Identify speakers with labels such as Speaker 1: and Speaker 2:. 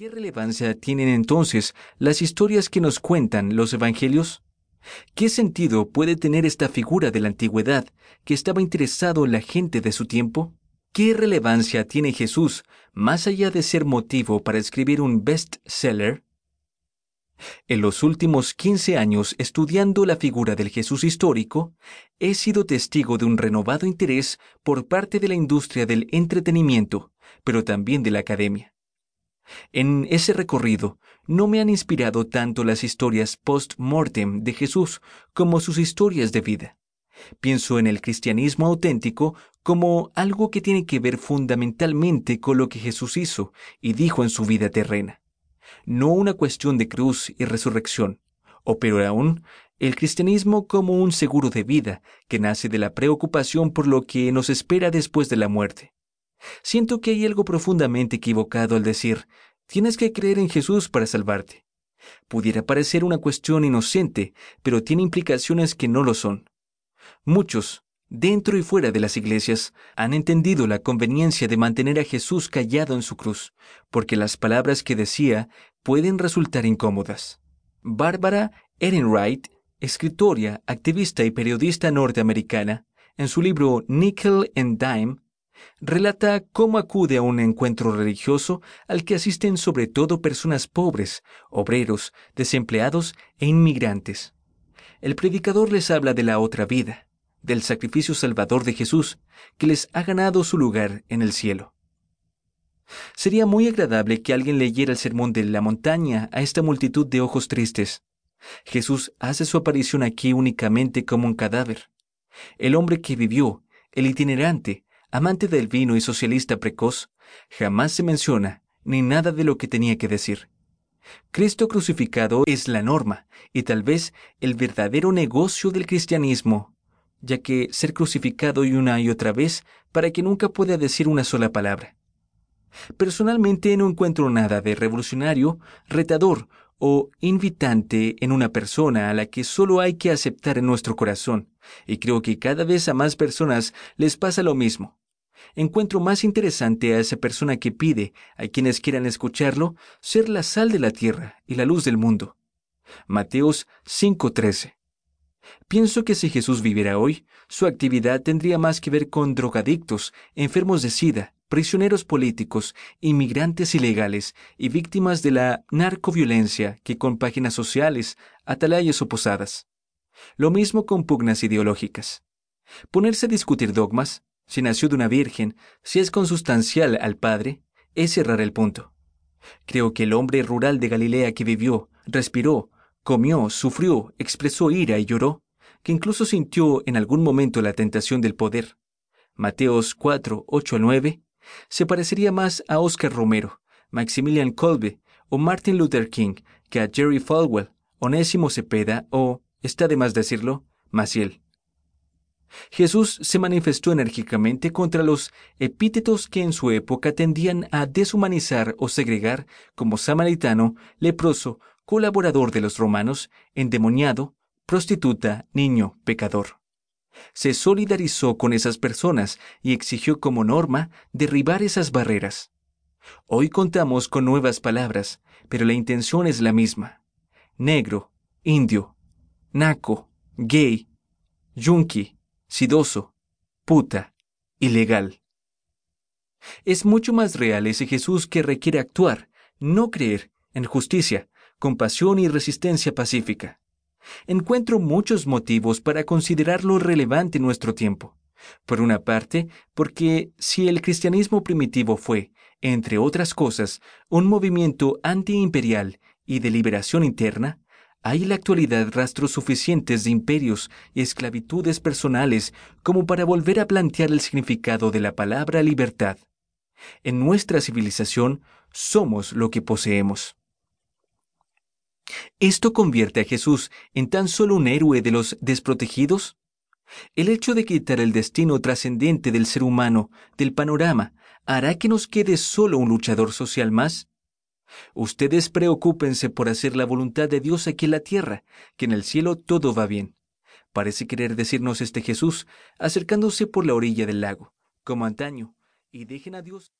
Speaker 1: ¿Qué relevancia tienen entonces las historias que nos cuentan los evangelios? ¿Qué sentido puede tener esta figura de la antigüedad que estaba interesado en la gente de su tiempo? ¿Qué relevancia tiene Jesús más allá de ser motivo para escribir un bestseller? En los últimos 15 años estudiando la figura del Jesús histórico, he sido testigo de un renovado interés por parte de la industria del entretenimiento, pero también de la academia. En ese recorrido no me han inspirado tanto las historias post-mortem de Jesús como sus historias de vida. Pienso en el cristianismo auténtico como algo que tiene que ver fundamentalmente con lo que Jesús hizo y dijo en su vida terrena. No una cuestión de cruz y resurrección, o peor aún, el cristianismo como un seguro de vida que nace de la preocupación por lo que nos espera después de la muerte. Siento que hay algo profundamente equivocado al decir, tienes que creer en Jesús para salvarte. Pudiera parecer una cuestión inocente, pero tiene implicaciones que no lo son. Muchos, dentro y fuera de las iglesias, han entendido la conveniencia de mantener a Jesús callado en su cruz, porque las palabras que decía pueden resultar incómodas. Bárbara Ehrenreich, escritora, activista y periodista norteamericana, en su libro Nickel and Dime, relata cómo acude a un encuentro religioso al que asisten sobre todo personas pobres, obreros, desempleados e inmigrantes. El predicador les habla de la otra vida, del sacrificio salvador de Jesús, que les ha ganado su lugar en el cielo. Sería muy agradable que alguien leyera el sermón de la montaña a esta multitud de ojos tristes. Jesús hace su aparición aquí únicamente como un cadáver. El hombre que vivió, el itinerante, amante del vino y socialista precoz, jamás se menciona ni nada de lo que tenía que decir. Cristo crucificado es la norma y tal vez el verdadero negocio del cristianismo, ya que ser crucificado y una y otra vez para que nunca pueda decir una sola palabra. Personalmente no encuentro nada de revolucionario, retador o invitante en una persona a la que solo hay que aceptar en nuestro corazón, y creo que cada vez a más personas les pasa lo mismo encuentro más interesante a esa persona que pide a quienes quieran escucharlo ser la sal de la tierra y la luz del mundo. Mateos 5:13. Pienso que si Jesús viviera hoy, su actividad tendría más que ver con drogadictos, enfermos de sida, prisioneros políticos, inmigrantes ilegales y víctimas de la narcoviolencia que con páginas sociales, atalayas o posadas. Lo mismo con pugnas ideológicas. Ponerse a discutir dogmas, si nació de una virgen, si es consustancial al Padre, es cerrar el punto. Creo que el hombre rural de Galilea que vivió, respiró, comió, sufrió, expresó ira y lloró, que incluso sintió en algún momento la tentación del poder, Mateos 4, 8 9, se parecería más a Oscar Romero, Maximilian Kolbe o Martin Luther King que a Jerry Falwell, Onésimo Cepeda o, está de más decirlo, Maciel. Jesús se manifestó enérgicamente contra los epítetos que en su época tendían a deshumanizar o segregar como samaritano, leproso, colaborador de los romanos, endemoniado, prostituta, niño, pecador. Se solidarizó con esas personas y exigió como norma derribar esas barreras. Hoy contamos con nuevas palabras, pero la intención es la misma. Negro, indio, naco, gay, yunqui, sidoso, puta, ilegal. Es mucho más real ese Jesús que requiere actuar, no creer, en justicia, compasión y resistencia pacífica. Encuentro muchos motivos para considerarlo relevante en nuestro tiempo. Por una parte, porque si el cristianismo primitivo fue, entre otras cosas, un movimiento antiimperial y de liberación interna, hay en la actualidad rastros suficientes de imperios y esclavitudes personales como para volver a plantear el significado de la palabra libertad. En nuestra civilización somos lo que poseemos. ¿Esto convierte a Jesús en tan solo un héroe de los desprotegidos? El hecho de quitar el destino trascendente del ser humano del panorama hará que nos quede solo un luchador social más? Ustedes preocúpense por hacer la voluntad de Dios aquí en la tierra, que en el cielo todo va bien. Parece querer decirnos este Jesús, acercándose por la orilla del lago, como antaño, y dejen a Dios.